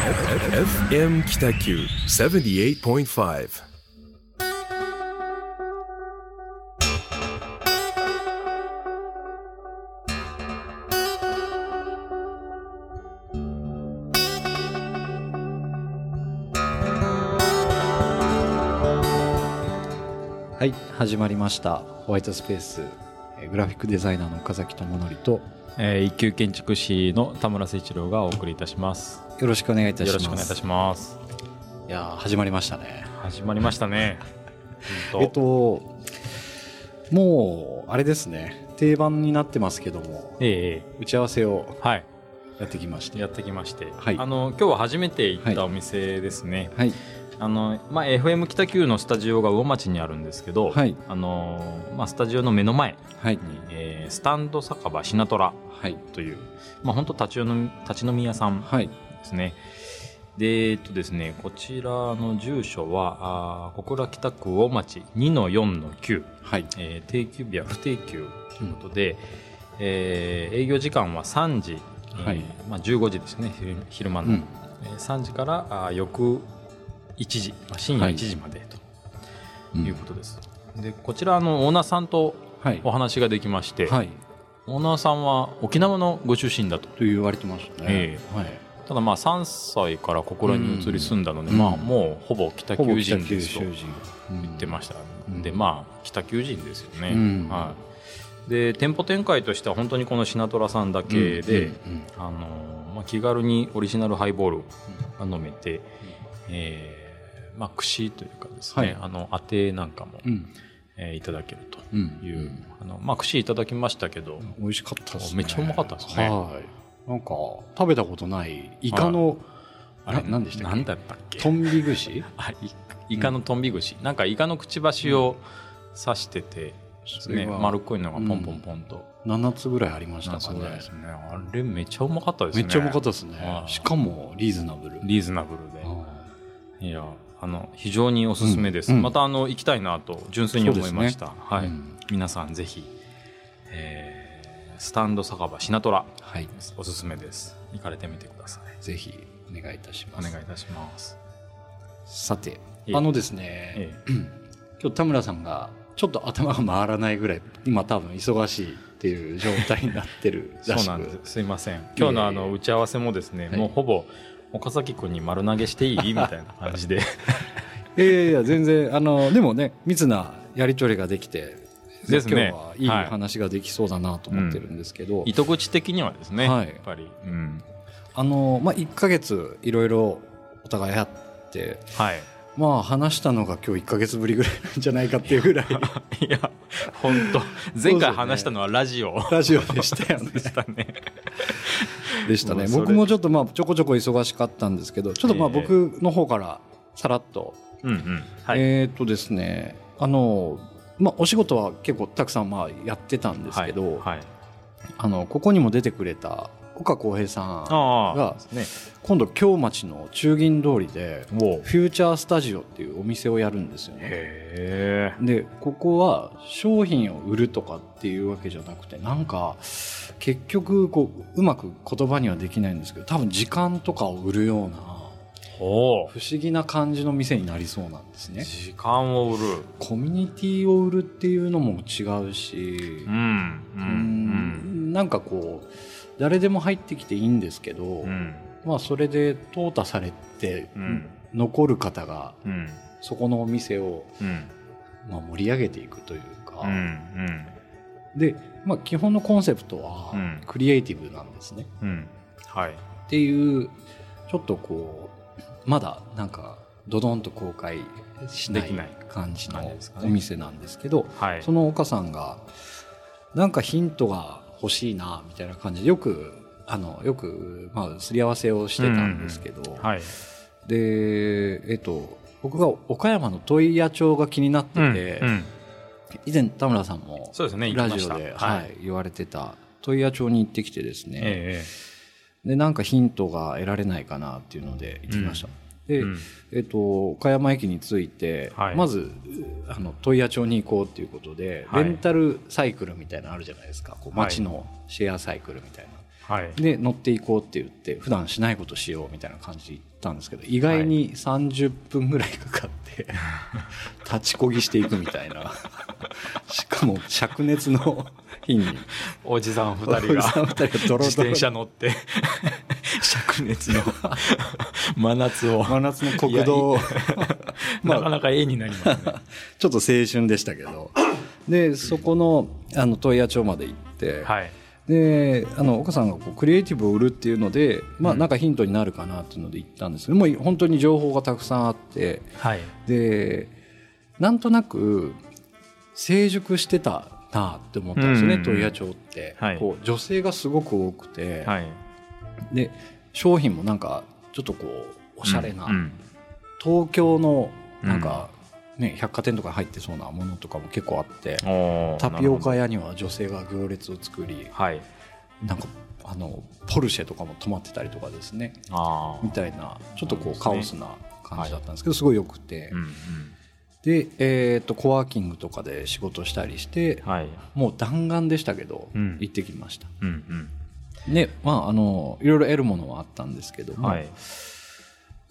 FM 北九78.5はい始まりました。ホワイトスペース。グラフィックデザイナーの岡崎智則とえー一級建築士の田村誠一郎がお送りいたします。よろしくお願いいたします。よろしくお願いいたします。いやー始まりましたね。始まりましたね。えっともうあれですね。定番になってますけどもええ打ち合わせをはい、やってきまして。やってきまして、はい。あの今日は初めて行ったお店ですね。はいあのまあ FM 北九のスタジオが魚町にあるんですけど、はい。あのまあスタジオの目の前に、はい。えースタンド酒場シナトラはい。というまあ本当立ち飲み立ち飲み屋さんはい。ですね。で、えっとですね、こちらの住所は、あー小倉北区魚町2の4の9、はい。えー定休日は不定休ということで、えー営業時間は3時、えーはい。まあ、15時ですね、昼昼間の、うん。えー3時からあー翌1時、まあ深夜はい。1時までとうん。いうことです。で、こちらあのオーナーさんとはい。お話ができまして、はい。オーナーさんは沖縄のご出身だと。と言われてましたね、えはい。ただまあ3歳からここらに移り住んだので、うん。まあもうほぼ北九北九人ですと言ってました、うん。でまあ北九人ですよね、うん。はい、で店舗展開としては本当にこのシナトラさんだけで、気軽にオリジナルハイボールが飲めて、えーまあ、串というかですね、はい。あの当てなんかも、うん。えーいただけるとうん。いう、あのまあ、串いただきましたけど、美味しかったですね。めっちゃうまかったですね。はい。なんか食べたことないイカの、あれななんでしたっけ？なんだったっけ？トンビ串？あイイカのトンビ串、なんかイカのくちばしを刺してて、ね、丸っこいのがポンポンポンと、7つぐらいありましたかね。うですねあれめっちゃうまかったですね。めっちゃうまかったですね。はい。しかもリーズナブル。リーズナブルあでいやあの非常におすすめです、うんうん。またあの行きたいなと純粋に思いました、はい、うん。皆さんぜひ、えースタンド酒場シナトラはい。おすすめです。行かれてみてください。ぜひお願いいたします。お願いいたします。さてええ。あのですねえ 今日田村さんがちょっと頭が回らないぐらい今多分忙しいっていう状態になってるえらしく。そうなんです。すいません。今日のあの打ち合わせもですね、はい。もうほぼ岡崎君に丸投げしていい？みたいな感じで。いやいやいや全然あのでもね密なやり取りができてですね。今日はいい話ができそうだなと思ってるんですけど、糸口的にはですね、はい。やっぱり、うん、あのまあ1ヶ月いろいろお互いやってはいまあ話したのが今日1ヶ月ぶりぐらいなんじゃないかっていうぐらい。いや本当。前回話したのはラジオ。ラジオでしたよね。でしたね。でしたね。僕もちょっとまあちょこちょこ忙しかったんですけどちょっとまあええ僕の方からさらっと、うんうん。はい、えっ、とですねあのまあお仕事は結構たくさんまあやってたんですけど、はい。はい。あのここにも出てくれた岡浩平さんあが今度京町の中銀通りでフューチャースタジオっていうお店をやるんですよね。でここは商品を売るとかっていうわけじゃなくてなんか結局こううまく言葉にはできないんですけど多分時間とかを売るような不思議な感じの店になりそうなんですね。時間を売る。コミュニティを売るっていうのも違うしうん。うんなんかこう誰でも入ってきていいんですけど、うん。まあそれで淘汰されてうん。残る方がうん。そこのお店を、うん。まあ、盛り上げていくというか、うんで、まあ、基本のコンセプトはうん。クリエイティブなんですね。はい。っていうちょっとこうまだなんかドドンと公開しない感じのお店なんですけど、はい。その岡さんがなんかヒントが欲しいなみたいな感じでよくあのよく、まあ、すり合わせをしてたんですけど、はい。でえっと僕が岡山の問屋町が気になってて、うんうん。以前田村さんもそうですね行きラジオで、ははい。い言われてた問屋町に行ってきてですね、えでなんかヒントが得られないかなっていうので行きました、で、うん。えっと岡山駅に着いて、はい。まずあの問屋町に行こうっていうことで、はい。レンタルサイクルみたいなのあるじゃないですか。こうはい。街のシェアサイクルみたいな、はい。で乗っていこうって言って普段しないことしようみたいな感じで行ったんですけど意外に30分ぐらいかかって、立ちこぎしていくみたいな。しかも灼熱の日に。おじさん2人が自転車乗って。灼熱の。真夏を。真夏の国道。を まあ。なかなか絵になりますね。ちょっと青春でしたけど。でそこのあの問屋町まで行って、はい。であの岡さんがこうクリエイティブを売るっていうので、まあ、なんかヒントになるかなっていうので行ったんですけどもう本当に情報がたくさんあって。はい。でなんとなく成熟してたなって思ったんですよねうん。問屋町って、はい。こう女性がすごく多くて、はい。で商品もなんかちょっとこうおしゃれな、うん東京のなんか、ね、百貨店とか入ってそうなものとかも結構あってタピオカ屋には女性が行列を作りはい。なんかあのポルシェとかも止まってたりとかですねああみたいなちょっとこうカオスな感じだったんですけどすごいよくて、うんで、えー、とコワーキングとかで仕事したりしてうんはい。もう弾丸でしたけど、うん。行ってきました。うんでまああのいろいろ得るものはあったんですけども、うんはい。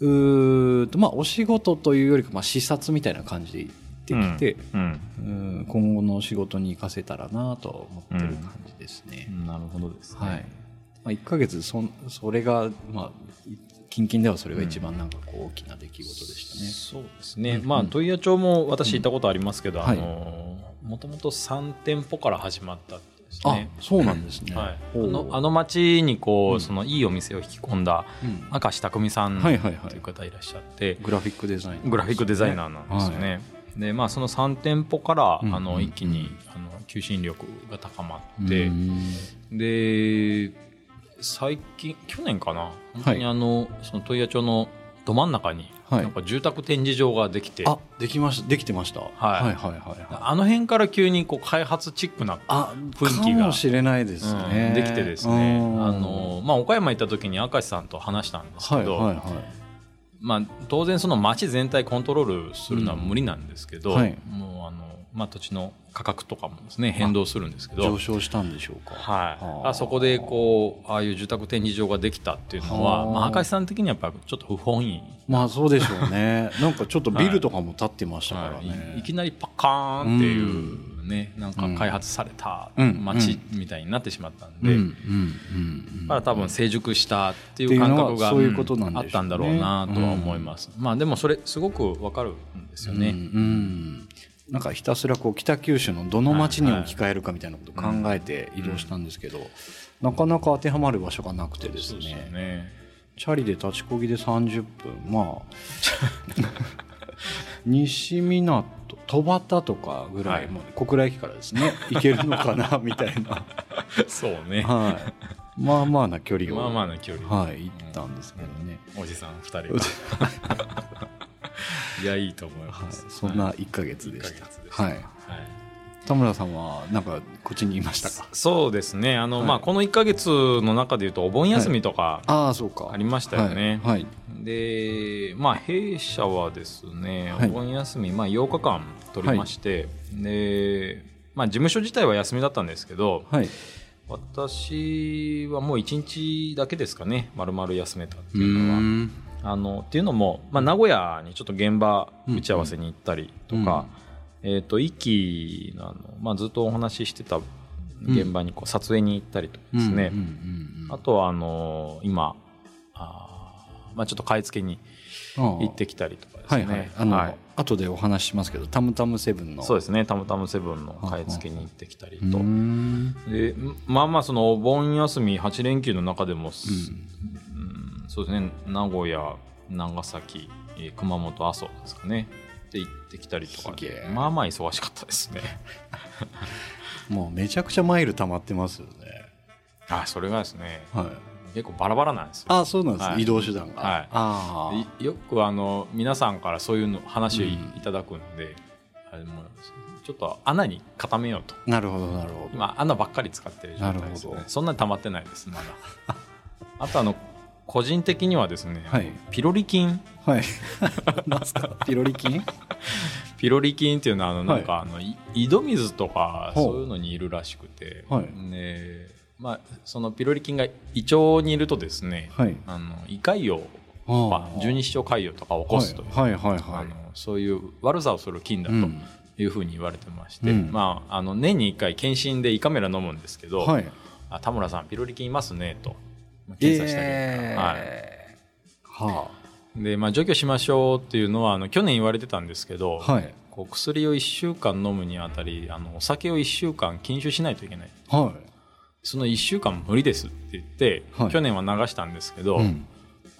うとまあお仕事というよりか、まあ、視察みたいな感じで行ってきて、うんうん。今後の仕事に生かせたらなと思ってる感じですね。うんなるほどですね。はい。まあ、1ヶ月そん、それが、まあ、近々ではそれが一番なんかこう大きな出来事でしたね。そうですね、うんまあ問屋町も私行ったことありますけど、うん。あのもともと3店舗から始まったんですあね、そうなんですね。はい、あのあの町にこう、うん。そのいいお店を引き込んだうん。明石匠さんとはいはいはい。いう方いらっしゃって、グラフィックデザイナー、グラフィックデザイナーなんですよね。はでまあ、その3店舗から、うんあのうん。一気にあの求心力が高まいって、うんで最近去年かな？本当にあの、その問屋町のど真ん中に、はいなんか住宅展示場ができてあ、できました、できてました。はいはいはいはい。あの辺から急にこう開発チックなあ、雰囲気がかもしれないですね。うんできてですね、うんあのまあ、岡山行った時に明石さんと話したんですけど、はいはいはい。まあ、当然その街全体コントロールするのは無理なんですけど、うんはいもうあの、まあ、土地の価格とかもですね変動するんですけど。上昇したんでしょうか。はい。はああそこでこうああいう住宅展示場ができたっていうのは、はあ。まあ、明石さん的にはやっぱちょっと不本意、まあそうでしょうね。なんかちょっとビルとかも建ってましたからはい。ね。い、いきなりパカーンっていうね、なんか開発されたうん街みたいになってしまったんで、うん。うん。だ多分成熟したっていう感覚がね。あったんだろうなとは思います、まあでもそれすごくわかるんですよね、うん。うんなんかひたすらこう北九州のどの町に置き換えるかみたいなことを考えて移動したんですけど、なかなか当てはまる場所がなくてですね。ね。チャリで立ちこぎで30分。まあ 西港戸端とかぐらい、はい。もう小倉駅からですね。行けるのかなみたいな、そうね。はい、まあまあな距離をまあまあな距離、はい、行ったんですけどね、おじさん2人が いやいいと思いはい。ます、、そんな1ヶ月でした、月でしたはい、田村さんはなんかこっちにいましたか？そうですね。あの、はい。まあこの1か月の中でいうとお盆休みとかああそうか。ありましたよね、はい、はい。でまあ弊社はですね、はい。お盆休み、まあ、8日間取りまして、でまあ事務所自体は休みだったんですけどはい、私はもう1日だけですかね。丸々休めたってういうのは。んあのっていうのも、まあ、名古屋にちょっと現場打ち合わせに行ったりとか、えっ、と、一期のあの、まあ、ずっとお話ししてた現場にこう撮影に行ったりとかですね、うんうんうんあとは、あの今、あーまあ、ちょっと買い付けにうん行ってきたりとかですね。はいはい。あの、はい。後でお話ししますけどタムタムセブンの。そうですね、たむたむセブンの買い付けに行ってきたりと。うーん。でまあまあそのお盆休み8連休の中でも、うんそうですね。名古屋長崎、えー熊本阿蘇ですかね。で行ってきたりとかまあまあ忙しかったですね。もうめちゃくちゃマイル溜まってますよね。あそれがですね。はい。結構バラバラなんですよ。あそうなんです、はい。移動手段が。はい。あいよくあの皆さんからそういうの話をい,、うん。ただくんであれもちょっと穴に固めようと。あなるほどなるほど。今穴ばっかり使ってる状態ですよなるほど。ねそんなに溜まってないですまだ。あとあの個人的にはですね、はい。ピロリ菌。はい。すか？ピロリ菌？ピロリ菌っていうのはあのなんか、あのい井戸水とかそういうのにいるらしくて、はい。でまあ、そのピロリ菌が胃腸にいるとですね、はい。あの胃潰瘍あとかー十二指腸潰瘍とかを起こすと。いう、はい。はい。はい。はい。あのそういう悪さをする菌だとうん。いうふうに言われてまして、うん。まあ、あの年に1回検診で胃カメラ飲むんですけど、はい。あ田村さんピロリ菌いますねと。まあ検査した結果、はい。えーはでまあ、除去しましょうっていうのはあの去年言われてたんですけど、あはい。こう薬を1週間飲むにあたりあのお酒を1週間禁酒しないといけない。はその1週間無理ですって言って、はい。去年は流したんですけど、いうん。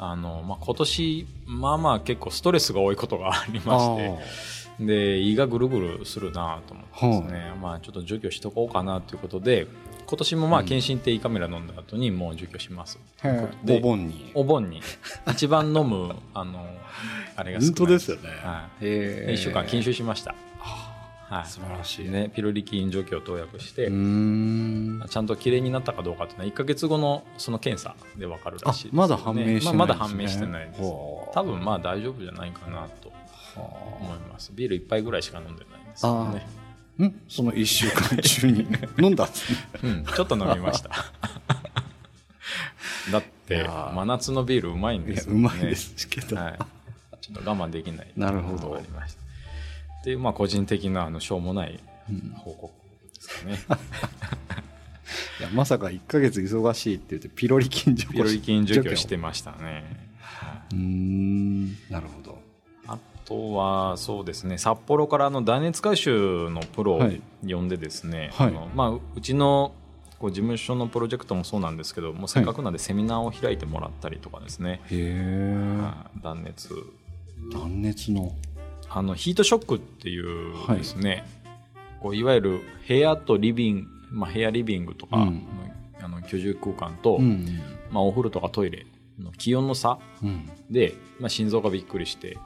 あのまあ、今年まあまあ結構ストレスが多いことがありましてで胃がぐるぐるするなと思ってですね、まあ、ちょっと除去しとこうかなということで今年もまあ検診って胃カメラ飲んだ後にもう除去します、あー。でお盆に。お盆に。一番飲むあのあれが少ない。本当ですよね。はい。へ1週間禁酒しました、はい。素晴らしい。ね、ピロリ菌除去を投薬して、うーん。ちゃんと綺麗になったかどうかっていうのは1か月後のその検査で分かるらあしいです、まだ判明してないんですね。まあ、まだ判明してないです。多分まあ大丈夫じゃないかなと思います。ビール一杯ぐらいしか飲んでないんですけどねんその1週間中に 飲んだ？うんちょっと飲みました。だって真夏のビールうまいんいですよ。ねやうまいですけど、はい、ちょっと我慢できない。なるほど。ありましたって。いうまあ個人的なあのしょうもない報告ですかね、いやまさか1か月忙しいって言ってピロリ菌除去ピロリ菌除去してましたね、はいうーん。なるほど。あとはそうですね札幌からあの断熱改修のプロをはい。呼んでですね、はい。あのまあ、うちのこう事務所のプロジェクトもそうなんですけどもうせっかくなんでセミナーを開いてもらったりとかですね、へえはい。断熱。断熱の。あのヒートショックっていうですね、こういわゆる部屋とリビング、まあ、部屋リビングとか、うん。あの居住空間と、うん。まあ、お風呂とかトイレの気温の差うん。で、まあ、心臓がびっくりして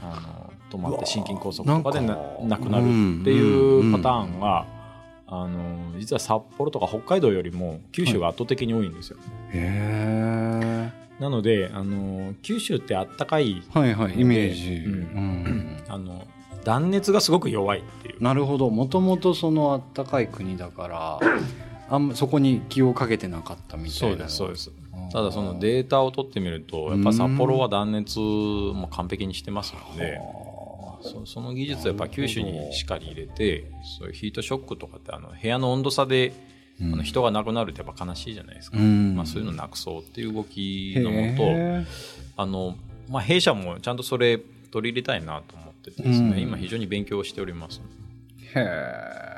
あの止まって心筋梗塞とかで亡くなるっていうパターンが、あの実は札幌とか北海道よりも九州が圧倒的に多いんですよ、へえなのであの九州ってあったかいはいはいイメージ、うん。うん。あの断熱がすごく弱い。っていうなるほど。もともとそのあったかい国だからあんまそこに気をかけてなかったみたそいうなですそうですただそのデータを取ってみるとやっぱ札幌は断熱も完璧にしてますのでそその技術をやっぱ九州にしっかり入れてそういうヒートショックとかってあの部屋の温度差であの人が亡くなるってやっぱ悲しいじゃないですか、うん。まあ、そういうのなくそうっていう動きのもとへあの、まあ、弊社もちゃんとそれ取り入れたいなと思っててですね、うん。今非常に勉強しております、えへえ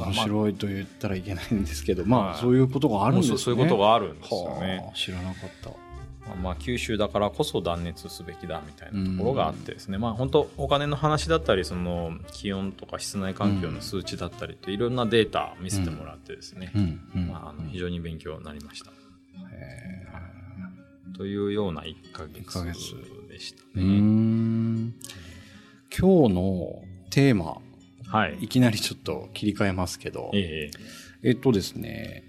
はい面白いと言ったらいけないんですけど、まあ、はいそういうことがあるんですね。そういうことがあるんですよはねあ知らなかった。まあまあ九州だからこそ断熱すべきだみたいなところがあってですね、まあ本当お金の話だったりその気温とか室内環境の数値だったりっていろんなデータ見せてもらってですね、まあ、あの非常に勉強になりました。へというような1ヶ月一ヶ月でしたね。ん。今日のテーマはい。いきなりちょっと切り替えますけど、ええっとですね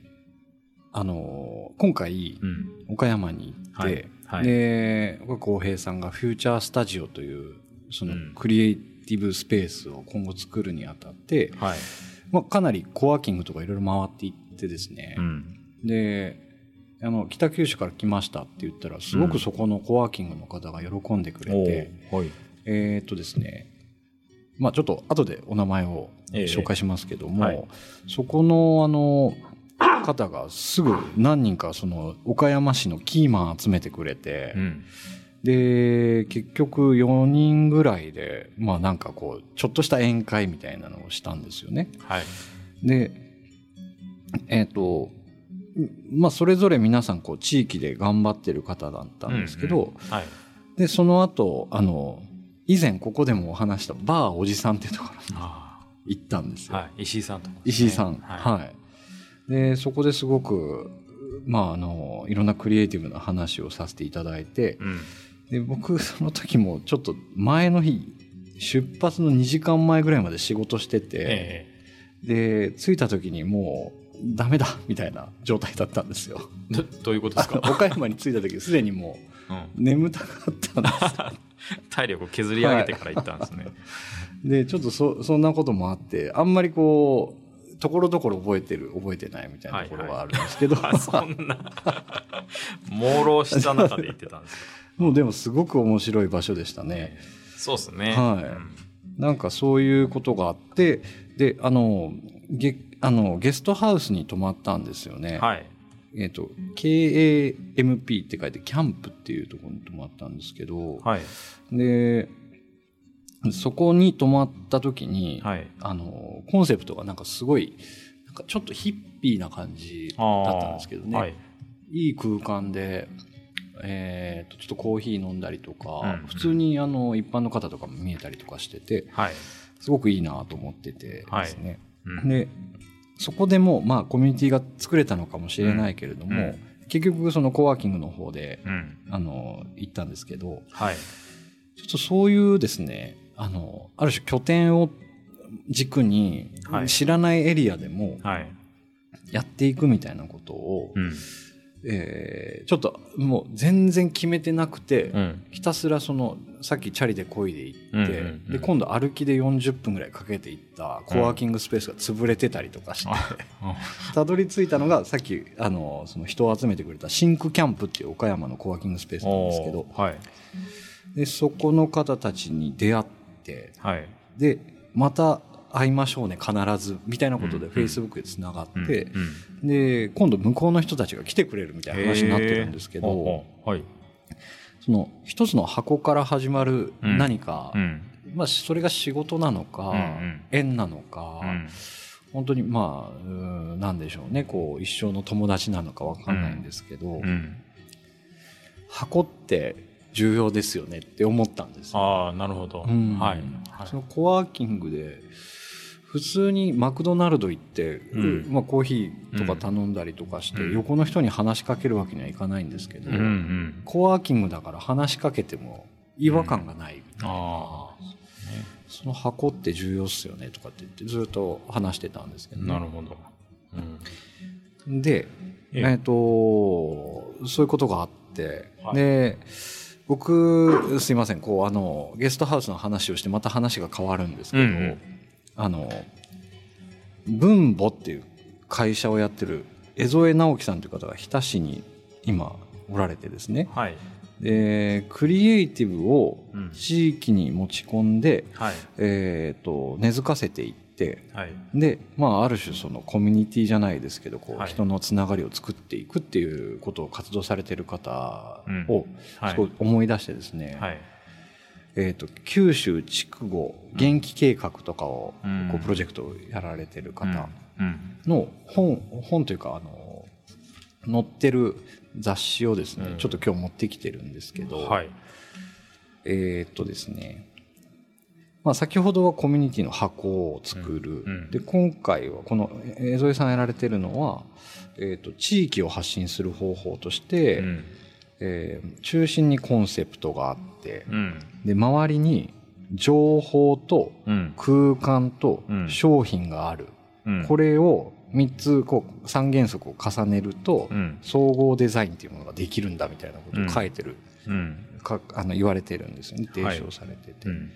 あの今回えうん。岡山に行って、はいはいで岡浩平さんがフューチャースタジオというそのうんクリエイティブスペースを今後作るにあたって、はい。まあ、かなりコワーキングとかいろいろ回っていってですね、うん。であの北九州から来ましたって言ったらすごくそこのコワーキングの方が喜んでくれて、おーはい。えーっとですねまあちょっと後でお名前をええ紹介しますけども、はいそこのあの方がすぐ何人かその岡山市のキーマン集めてくれて、うん。で結局4人ぐらいでまあなんかこうちょっとした宴会みたいなのをしたんですよね。はい。でえっ、とまあそれぞれ皆さんこう地域で頑張ってる方だったんですけど、うんうんはい。でその後あの以前ここでもお話したバーおじさんっていうところにあ行ったんですよ、ーはい。石井さんとか、石井さん。ははい、でそこですごくまああのいろんなクリエイティブな話をさせていただいてい。うん。で僕その時もちょっと前の日出発の2時間前ぐらいまで仕事してて、えで着いた時にもうダメだみたいな状態だったんですよ。えどどういうことですか、岡山に着いた時すでにもうん、う眠たかったんです 体力を削り上げてから行ったんですね。でちょっとそそんなこともあってあんまりこうところどころ覚えてる覚えてないみたいなところはあるんですけど、あそんな。朦朧した中で行ってたんですか？もうでもすごく面白い場所でしたね。そうですね。はい。うん。なんかそういうことがあってであのゲあのゲストハウスに泊まったんですよね。はいえっ、と KAMP って書いてキャンプっていうところに泊まったんですけど、はい。でそこに泊まった時に、はい。あのコンセプトがなんかすごいなんかちょっとヒッピーな感じだったんですけどね、はい。いい空間で、えーとちょっとコーヒー飲んだりとか、うん。普通にあの一般の方とかも見えたりとかしててはい。すごくいいなと思っててですね、うん。でそこでもまあコミュニティが作れたのかもしれないけれども、結局そのコワーキングの方で、うん。あの行ったんですけどはい。ちょっとそういうですねあのある種拠点を軸にはい。知らないエリアでもはい。やっていくみたいなことを、うんえーちょっともう全然決めてなくて、うん。ひたすらそのさっきチャリで漕いで行って、うんうんうん。で今度歩きで40分ぐらいかけて行ったコワーキングスペースが潰れてたりとかして、たどり着いたのがさっきあのその人を集めてくれたシンクキャンプっていう岡山のコワーキングスペースなんですけどはい。でそこの方たちに出会ってはい。でまた会いましょうね必ずみたいなことでうんフェイスブックでつながって、で今度向こうの人たちが来てくれるみたいな話になってるんですけど、その一つの箱から始まる何か、うん。まあ、それが仕事なのか、縁なのか、うん。本当にまあうーんなんでしょうねこう一生の友達なのかわかんないんですけど、うん。箱って重要ですよねって思ったんですよ。ああなるほど。うん。はい。はい。そのコワーキングで普通にマクドナルド行って、うん。まあ、コーヒーとか頼んだりとかして、うん。横の人に話しかけるわけにはいかないんですけど、うんうん。コワーキングだから話しかけても違和感がないみたいな、あその箱って重要っすよねとかって言ってずっと話してたんですけど、あなるほど。うん。で、ええ。えっ、とそういうことがあって、はい。で僕すいませんこうあのゲストハウスの話をしてまた話が変わるんですけど、うんうんあの分母っていう会社をやってる江添直樹さんという方が日田市に今おられてですね。はい。でクリエイティブをうん。地域に持ち込んで、はい。えー、と根付かせていってはい。で、まあ、ある種そのコミュニティじゃないですけどこう、はい。人のつながりを作っていくっていうことを活動されてる方うん。をはい。すごい思い出してですね、はいえー、と九州筑後元気計画とかをうん。こうプロジェクトをやられてる方うん。の本本というかあの載ってる雑誌をですね、うん。ちょっと今日持ってきてるんですけど、はい。えーっとですね、まあ、先ほどはコミュニティの箱を作る、で今回はこの江添さんやられてるのは、えーっと地域を発信する方法として、うんえー中心にコンセプトがあってうん。で周りに情報とうん。空間とうん。商品がある、うん。これを3つこう3原則を重ねると、うん。総合デザインっていうものができるんだみたいなことを書いてる、うん。かあの言われてるんですよね。提はい。唱されてて。うん。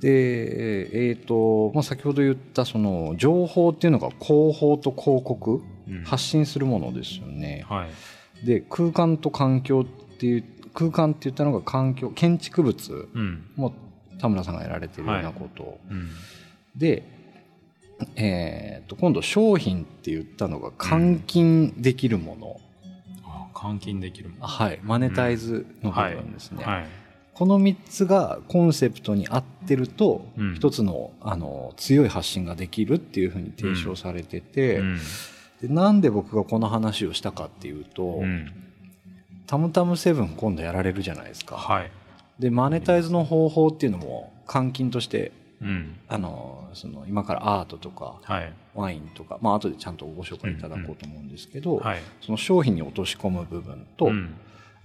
で、えーとまあ、先ほど言ったその情報っていうのが広報と広告、うん。発信するものですよね。はいで空間と環境っていう空間って言ったのが環境建築物うん。も田村さんがやられてるようなこと、うん。で、えー、と今度商品って言ったのが換金できるもの、あ換金できるもんはい。マネタイズの部分ですね。はい。この3つがコンセプトに合ってると、うん。一つのあの強い発信ができるっていうふうに提唱されてて、うんでなんで僕がこの話をしたかっていうと、うんタムタムセブン今度やられるじゃないですか。はい。でマネタイズの方法っていうのも換金としてうん。あのその今からアートとかはい。ワインとか、まあ後でちゃんとご紹介いただこうと思うんですけど、はい。その商品に落とし込む部分と,、うん。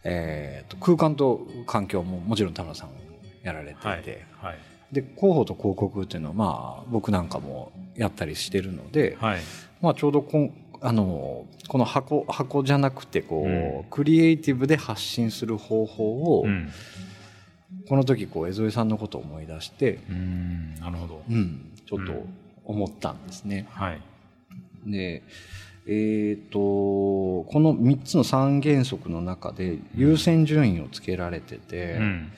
えーと空間と環境ももちろん田村さんやられてて、はい。はい。で広報と広告っていうのはまあ僕なんかもやったりしてるので、はい。まあ、ちょうどこんあのこの箱箱じゃなくてこう、うんクリエイティブで発信する方法を、うんこの時こう江添さんのことを思い出して、うんなるほどうん、ちょっと、うん思ったんですね。はい。で、えっ、と、この3つの3原則の中で優先順位をつけられてて、うん。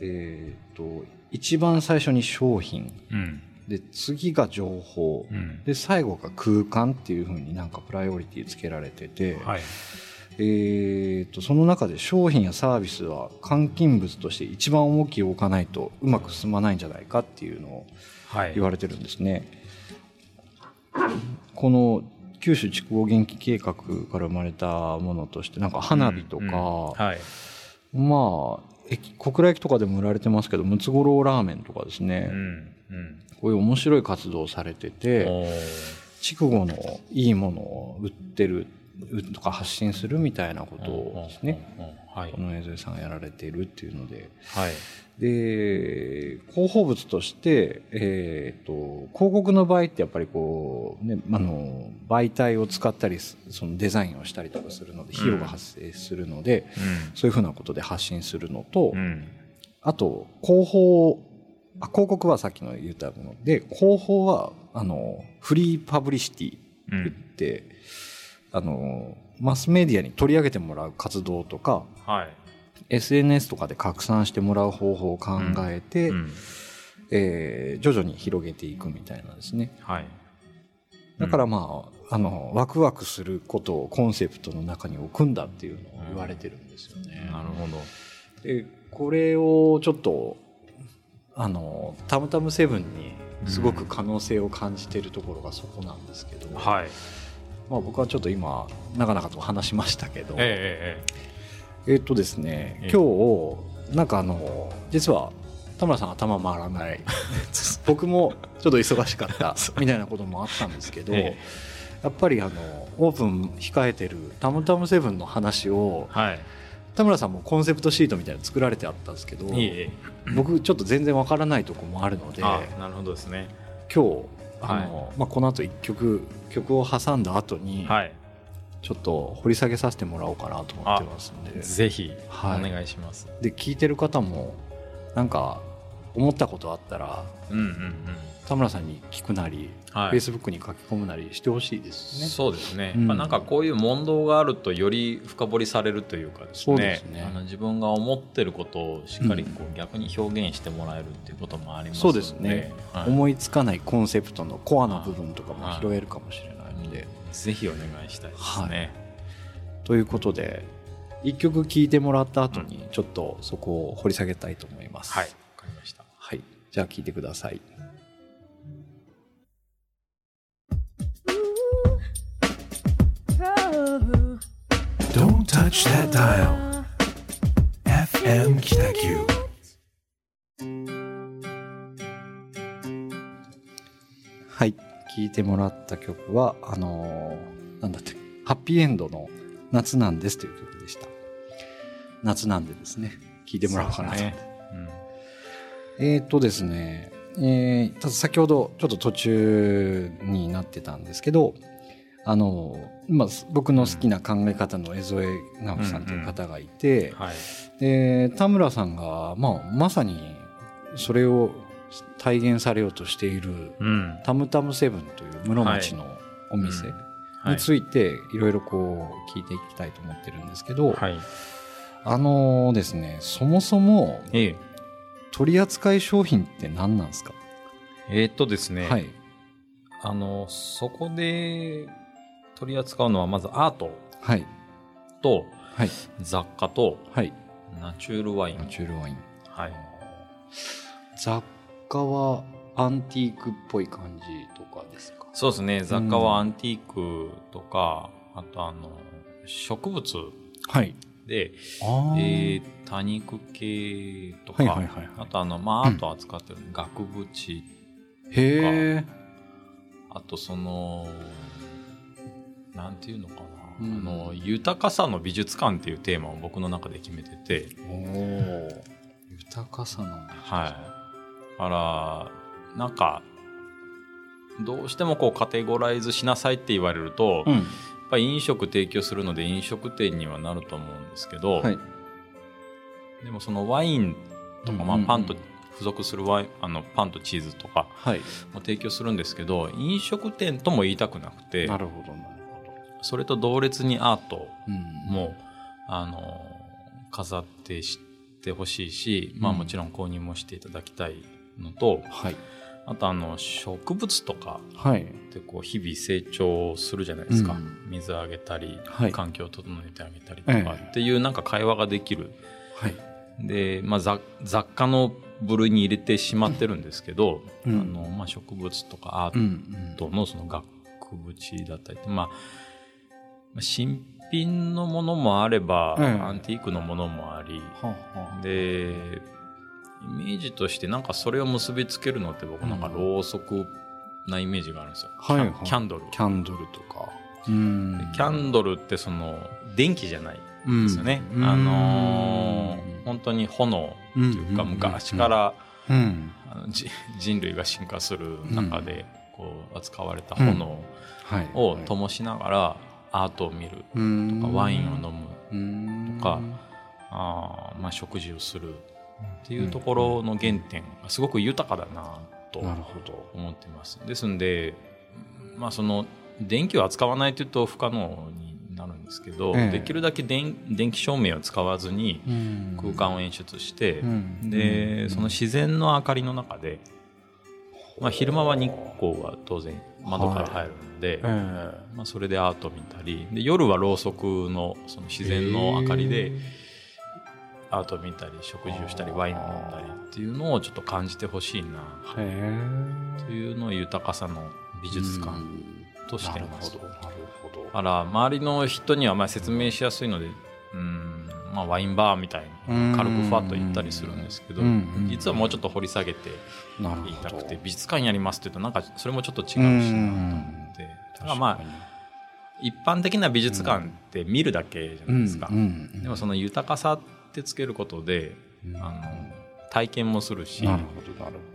えっ、と、一番最初に商品、うん。で、次が情報、うん。で、最後が空間っていう風になんかプライオリティつけられてて、はい。えー、とその中で商品やサービスは換金物として一番重きを置かないとうまく進まないんじゃないかっていうのをはい。言われてるんですね。この九州筑後元気計画から生まれたものとしてなんか花火とか、うんうんはい。まあ駅小倉駅とかでも売られてますけどムツゴロウラーメンとかですね、うん。うん。こういう面白い活動をされてて、筑後のいいものを売ってる売とか発信するみたいなことをですね、うんうんうんはいこ。の江添さんがやられているっていうのではい。で広報物として、えー、と広告の場合ってやっぱりこう、ね、あの媒体を使ったりすそのデザインをしたりとかするので費用が発生するので、そういうふうなことで発信するのと、うん。うん。あと広報あ広告はさっきの言ったもので広報はあのフリーパブリシティうん言って、あのマスメディアに取り上げてもらう活動とかはい。SNS とかで拡散してもらう方法を考えて、うん。えー徐々に広げていくみたいなですねはい。だからまあ,、あのワクワクすることをコンセプトの中に置くんだっていうのを言われてるんですよね。なるほど。でこれをちょっとあのタムタムセブンにすごく可能性を感じているところがそこなんですけど、はい。まあ、僕はちょっと今長々と話しましたけど、ええええっとですねええ。今日なんかあの実は田村さん頭回らない。僕もちょっと忙しかったみたいなこともあったんですけど、えやっぱりあのオープン控えてる「タムタムセブン」の話をえはい。田村さんもコンセプトシートみたいなの作られてあったんですけど。僕ちょっと全然わからないとこもあるのであ、なるほどですね。今日あの、まあ、この後一曲曲を挟んだ後にはい。ちょっと掘り下げさせてもらおうかなと思ってますんでぜひ、はいお願いします。で聞いてる方もなんか思ったことあったらうんうんうん。田村さんに聞くなり、はい。Facebook に書き込むなりしてほしいですね。そうですね、うん。まあ、なんかこういう問答があるとより深掘りされるというかですそうねですね。あの自分が思ってることをしっかりこう逆に表現してもらえるっていうこともありますので。そうですね、はい。思いつかないコンセプトのコアの部分とかもはい拾えるかもしれないので。ぜひお願いしたいですね、ということで一曲聴いてもらった後にちょっとそこを掘り下げたいと思います。はい。わかりました。はい、じゃあ聴いてください。Touch that dial. FM Kitaku. はい、聴いてもらった曲はあのーなんだってハッピーエンドの夏なんですという曲でした。夏なんでですね、聴いてもらおうかなと。そうですねえーっとですね、えーただ先ほどちょっと途中になってたんですけど、あの、まあ、僕の好きな考え方の江添直樹さんという方がいて、うんはい。で田村さんが、まあ、まさにそれを体現されようとしているうん。タムタムセブンという室町のお店はい。についていろいろこう聞いていきたいと思ってるんですけど、はい。あのですねそもそもええ。取扱い商品って何なんですか、えーっとですね、はい。あのそこで取り扱うのはまずアートはい。とはい。雑貨とはい。ナチュールワイン。ナチュールワイン。はい。雑貨はアンティークっぽい感じとかですか？そうですね。雑貨はアンティークとか、あとあの植物はい。で、あえー多肉系とか、はいはいはいはい。あとあの、まあ、アート扱ってる額縁、へえあとそのなんていうのかな、うん。あの豊かさの美術館っていうテーマを僕の中で決めてて、豊かさなんだはい。だから、なんか、どうしてもこうカテゴライズしなさいって言われると、やっうんぱり飲食提供するので飲食店にはなると思うんですけど、はい。でもそのワインとか、まあ、パンと付属するワインあのパンとチーズとかはい。も提供するんですけど飲食店とも言いたくなくてなるほどなそれと同列にアートどうん。も、あの飾って知ってほしいし、まあ、うんもちろん購入もしていただきたいのと、はい。あとあの植物とかはい。ってこう日々成長するじゃないですか、うん。水あげたり、はい。環境を整えてあげたりとえかえっていうなんか会話ができる。はい。で、まあ、雑雑貨の部類に入れてしまってるんですけど、うん。あのまあ、植物とかアートのその額縁だったりまあ、まあ新品のものもあれば、ええアンティークのものもあり。はあはあ。でイメージとしてなんかそれを結びつけるのって僕なんかろうそくなイメージがあるんですよ、はいはい。キャンドル。キャンドルとか。キャンドルってその電気じゃないうんですよね、うん。あのー本当に炎というかうん昔からうん。あのじ人類が進化する中でこう扱われた炎はい。を灯しながらアートを見るうん。とかワインを飲むうん。とかあーまあ食事をするっていうところの原点がすごく豊かだなと思ってます。ですんで、まあ、その電気を扱わないというと不可能になるんですけど、ええ。できるだけ電電気照明を使わずにうん。空間を演出して、うん。でうん。その自然の明かりの中で、まあ、昼間は日光が当然窓から入るので、ええ。まあ、それでアートを見たりで夜はろうそくのその自然の明かりでアートを見たり食事をしたりワインを飲んだりっていうのをちょっと感じてほしいな。へえ。というのを豊かさの美術館としてます。なるほどなるほど。だから周りの人にはまあ説明しやすいので、うんまあ、ワインバーみたいに軽くふわっと言ったりするんですけどうん実はもうちょっと掘り下げて言いたくて美術館やりますって言うとなんかそれもちょっと違うしなと思って。だからまあ一般的な美術館って見るだけじゃないですか、でもその豊かさってつけることで、うん。あの体験もするし、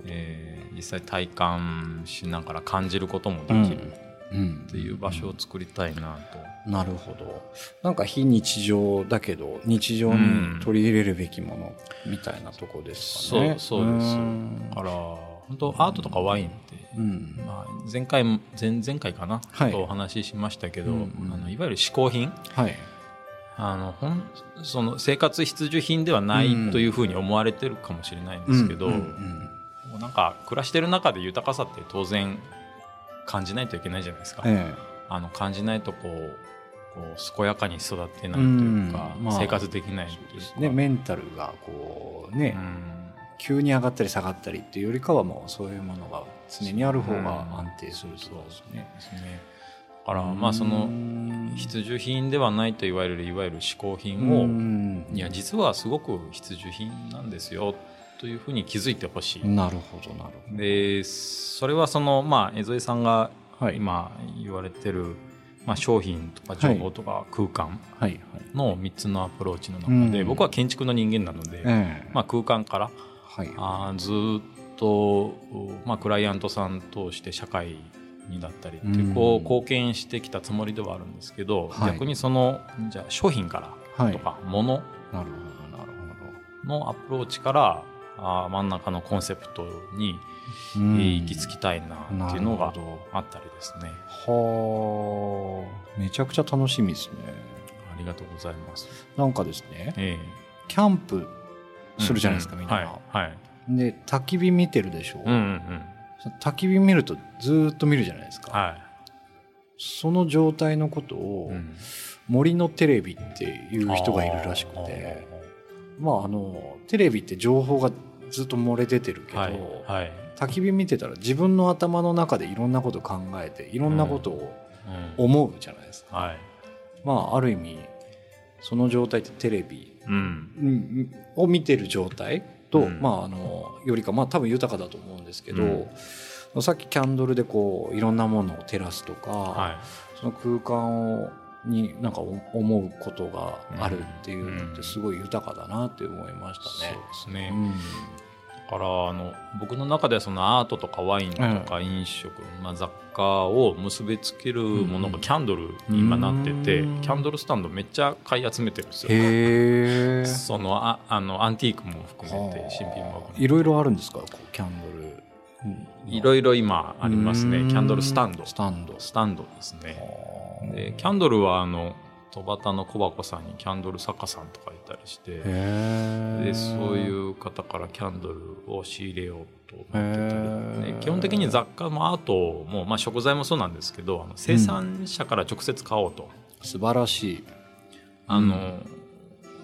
えー実際体感しながら感じることもできるうん。っていう場所を作りたいなと。なるほど。なんか非日常だけど日常に取り入れるべきものみたいなとこですかね、そうそうです。ん。だから本当アートとかワインって、うん。まあ、前回も前々回かな、はい。とお話ししましたけど、うんうん。あのいわゆる嗜好品。はい。あのほんその生活必需品ではないうんというふうに思われてるかもしれないんですけど、うんうんもうなんか暮らしてる中で豊かさって当然感じないといけないじゃないですか。え。あの感じないとこうこう健やかに育ってないというか、うんまあ生活できないといねメンタルがこうね、うん急に上がったり下がったりっていうよりかはもうそういうものが常にある方が安定するとですね。ですね。だからまあそのうん必需品ではないと言われるいわゆる嗜好う品を、んいや実はすごく必需品なんですよというふうに気づいてほしい。なるほどなるほど。でそれはそのまあ江添さんがはい今言われてる、まあ、商品とか情報とか空間。の3つのアプローチの中で、うん。僕は建築の人間なので、ええ。まあ、空間からはい。あーずーっと、まあ、クライアントさん通して社会にだったりってこううん貢献してきたつもりではあるんですけど、はい。逆にそのじゃあ商品からはい。とか物なるほどなるほのアプローチからあー真ん中のコンセプトにど。うん行き着きたいなっていうのがあったりですね。はあ、めちゃくちゃ楽しみですね。ありがとうございます。なんかですね、えキャンプえするじゃないですか、うんみんな。はいはい。で、焚き火見てるでしょ。うんうんうん。焚き火見るとずーっと見るじゃないですか。はその状態のことい。を、うん森のテレビっていう人がいるらしくて、まああの、テレビって情報がずっと漏れ出てるけど、はいはい。焚き火見てたら自分の頭の中でいろんなこと考えていろんなことをうん思うじゃないですか。はい。まあある意味その状態ってテレビうん。を見てる状態と、うんまああのよりかまあ多分豊かだと思うんですけど、うんさっきキャンドルでこういろんなものを照らすとか、はその空間をになんか思うことがあるっていうのっうんてすごい豊かだなって思いましい。たね。そうですね。うんだからあの僕の中ではそのアートとかワインとか飲食、まあ、雑貨を結びつけるものがキャンドルに今なってて、うん。キャンドルスタンドめっちゃ買い集めてるんですよ。そのああのアンティークも含めて新品もいろいろあるんですか？こうキャンドル。いろいろ今ありますね。うん。キャンドルスタンド。スタンド。スタンドですね。でキャンドルはあの戸端の小箱さんにキャンドル作家さんとかいたりしてでそういう方からキャンドルを仕入れようと思ってたりへー。で基本的に雑貨もアートも、まあ、食材もそうなんですけどあの生産者から直接買おうと。素晴らしい。あの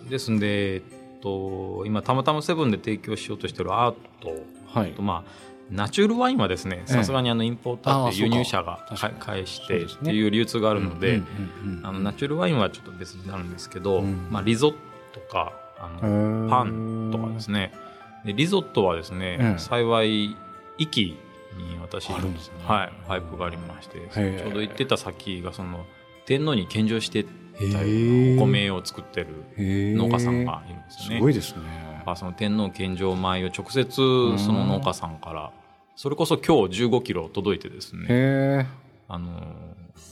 ですんで、えっと、今たまたまセブンで提供しようとしてるアートはい。とまあナチュールワインはですねさすがにあのインポーターって輸入者が返してっていう流通があるので、ナチュールワインはちょっと別になるんですけど、うん。まあ、リゾットとかあのパンとかですね。でリゾットはですね、うん幸い息に私あるんですね。はい、パイプがありましてー。ちょうど行ってた先がその天皇に献上してたお米を作ってる農家さんがいるんですね。すごいですねまあその天皇献上米を直接その農家さんからそれこそ今日15キロ届いてですねへあの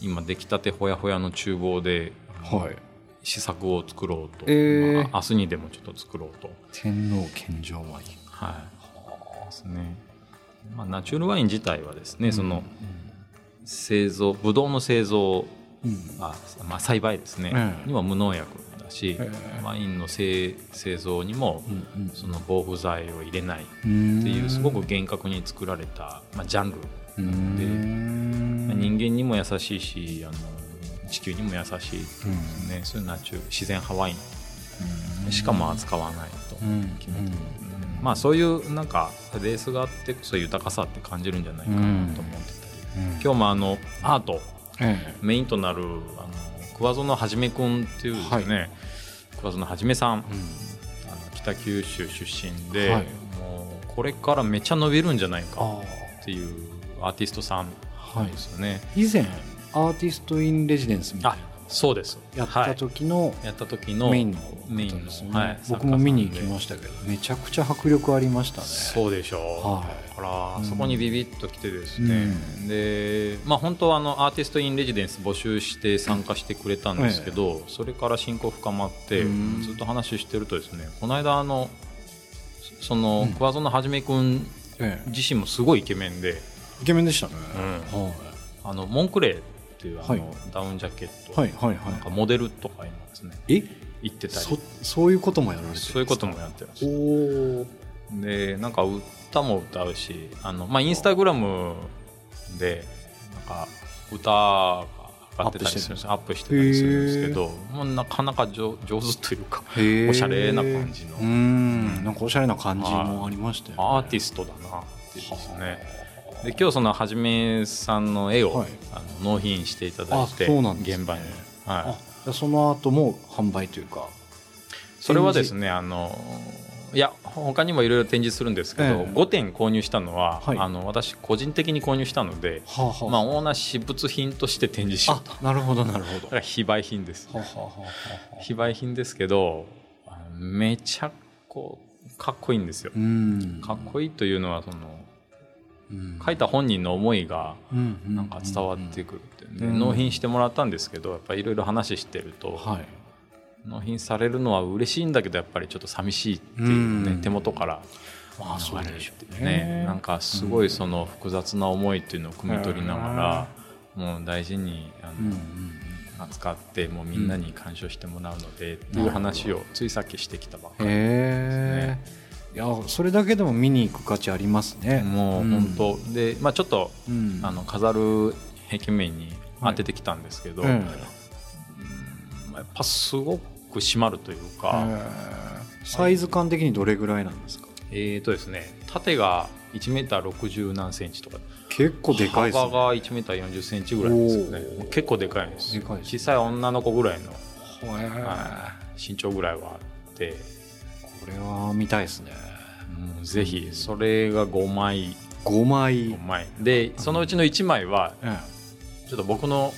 今出来たてほやほやの厨房でえはい。試作を作ろうと、えー。まあ明日にでもちょっと作ろうと。天皇献上ワインはい。ですね、まあ、ナチュールワイン自体はですね、その製造ブドウの製造うん。あ、まあ、栽培ですね、うんには無農薬だし、ワインの製製造にもうんその防腐剤を入れないっうんていうすごく厳格に作られた、まあ、ジャンル、うん。で人間にも優しいしあの地球にも優しいですね、そういうナチュ自然派ワインしかも扱わないとうん。決めてる、まあそういうなんかレースがあってこそ豊かさって感じるんじゃないかなと思ってたり、うん。今日もあのアート。え。メインとなるあの桑園はじめくんっていうですね、桑園はじめさん、えあの北九州出身で、はい。もうこれからめっちゃ伸びるんじゃないかあっていうアーティストさんはいですよね。以前アーティスト・イン・レジデンスみたいあなそうです。やったはい。時のやった時のメインのメインですね、はい。僕も見に行きすましたけどめちゃくちゃ迫力ありましたね。そうでしょう、はい。だから、うんそこにビビッと来てですね、でまあ本当はあのアーティスト・イン・レジデンス募集して参加してくれたんですけど、それから親交深まって、うん。ずっと話してるとですねこの間あのそのうん。桑園はじめ君ええ。自身もすごいイケメンで、イケメンでしたね、うん。はあのモンクレーっていうあの、はい。ダウンジャケット、い、はいはい。なんかはモデルとか今ですねいえ？行ってたり。そそういうこともやられてるんですか？そういうこともやってるんですでなんか歌も歌うしあの、まあ、インスタグラムでなんか歌が上がってたりするんですアップしてたりするんですけどもうなかなか上上手というかおしゃれな感じの。うん。なんかおしゃれな感じもありましたよね。アーティストだなっていうですねで今日そのはじめさんの絵を、はい。あの納品していただいてね。現場に、はい。その後も販売というか。それはですねあのいや他にもいろいろ展示するんですけど、ええ。5点購入したのは、はい。あの私個人的に購入したので、はあ、はあ。まあ、オーナー私物品として展示しようと。あなるほどなるほど。だから非売品です。はあはあはあはあ。非売品ですけどめちゃこうかっこいいんですよ。うん。かっこいいというのはそのうん書いた本人の思いがうん。なんか伝わってくるってでうん。納品してもらったんですけどやっぱりいろいろ話してると、はい。納品されるのは嬉しいんだけどやっぱりちょっと寂しいっていうね、うん。手元からまあそうでしょうね。なんかすごいその複雑な思いっていうのを汲み取りながら、もう大事にあの、扱ってもうみんなに鑑賞してもらうので、っていう話をついさっきしてきたばっかり、へえいやそれだけでも見に行く価値ありますね。もう本当、で、まあ、ちょっとうん。あの飾る壁面に当ててきたんですけど、えやっぱすごく締まるというえか、えサイズ感的にどれぐらいなんですか？えーとですね縦が1メーター60何センチとか。結構でかいですね。幅が1メーター40センチぐらいですよね。結構でかいんですでかいですね。小さい女の子ぐらいの、はい身長ぐらいはあってこれは見たいですね。もうぜひそれが5枚。5枚。5枚。でそのうちの1枚はえちょっと僕の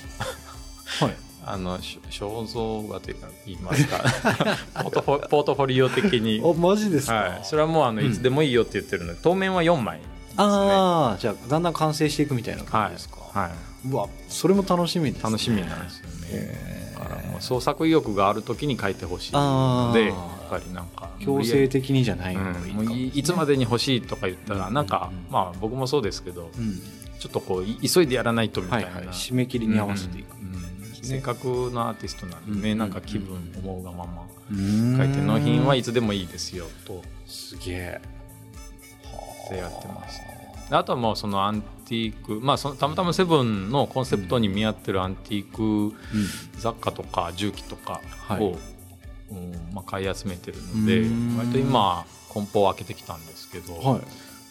えはい。あのし肖像画というか言いますか。ポートフォポートフォリオ的に、あマジですか、はい、それはもうあのうん。いつでもいいよって言ってるので、当面は4枚ああじゃあだんだん完成していくみたいな感じですか、はうわそれも楽しみです、い、楽しみなんですよね。だからもう創作意欲がある時に書いてほしいのでやっぱりなんか強制的にじゃないのがいいかうん、もういいつまでに欲しいとか言ったらなんか、うんまあ僕もそうですけどうん。ちょっとこうい急いでやらないとみたはいいな、はい締め切りに合わせていく、うん。うんせっかくのアーティストなんでね、うん。なんか気分思うがままうん。書いて納品はいつでもいいですよと。すげえ。でやってますね。であとはもうそのアンティークまあそのたまたまセブンのコンセプトに見合ってるアンティーク雑貨とか重機とかを、まあ、買い集めてるのでうん。割と今梱包を開けてきたんですけど、はい。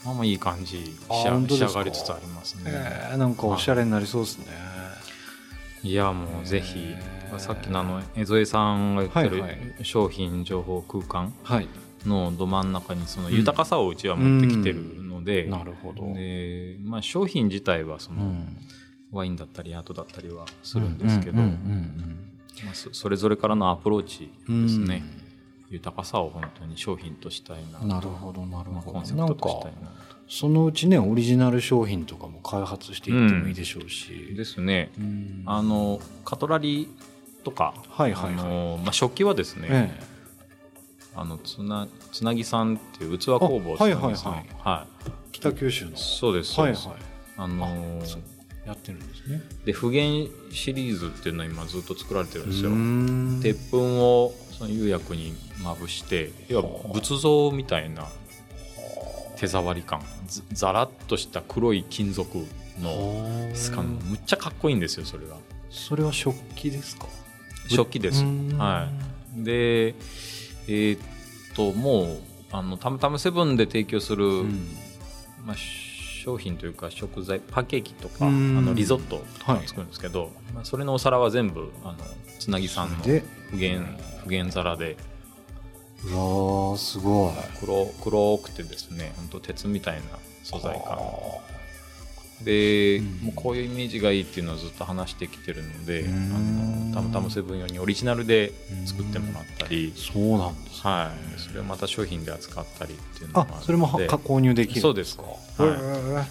まあまあいい感じ仕上がりつつありますね、えー、なんかおしゃれになりそうですね、いやもうぜひさっきのあの江添さんが言ってる商品情報空間はい。のど真ん中にそのうん。豊かさをうちは持ってきてるので、なるほど、でまあ、商品自体はそうのん、ワインだったりアートだったりはするんですけど、うんうんまあ、そそれぞれからのアプローチうんですね、豊かさを本当に商品としたいな。うんなるほどなるまあほコンセプトとしたいなそのうちねオリジナル商品とかも開発していってもいいでしょうし、ですね。うん。あのカトラリーとか、はいはいはい。あのまあ、食器はですね、ええ。あのつなつなぎさんっていう器工房あはいはいはい。はい。北九州の。そうですそうです、はいはい。あのーやってるんですね。で普賢シリーズっていうのを今ずっと作られてるんですよ。ん。鉄粉をその釉薬にまぶして要は仏像みたいな手触り感。ずざらっとした黒い金属の質感むっちゃかっこいいんですよそれが。それは食器ですか？食器です。うん。はい。でえーっともうあのたまたまセブンで提供する、うん。まあ、商品というか食材パンケーキとかあうん。のリゾットとか作るんですけど、まあ、それのお皿は全部あのつなぎさんので。不原不原皿で。うわーすごい。黒黒くてですね本当鉄みたいな素材感で、うん。もうこういうイメージがいいっていうのをずっと話してきてるのであうん。のたまたまセブン用にオリジナルで作ってもらったり、そうなんですはい、それをまた商品で扱ったりっていうのあがあそれも購入できるそうです。か、へはい。ー。でや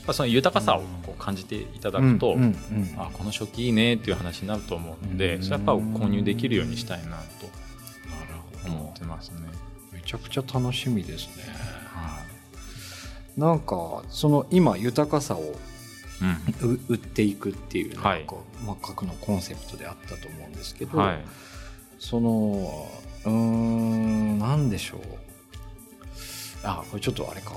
っぱその豊かさをこう感じていただくと、うんうんうん。あこの食器いいねっていう話になると思うので、うん。それやっぱ購入できるようにしたいなと思ってますね。めちゃくちゃ楽しみですねなんかその今豊かさをう売っていくっていうはい。なんか、まあ、核のコンセプトであったと思うんですけど、はい、そのうーんなんでしょう。あこれちょっとあれか、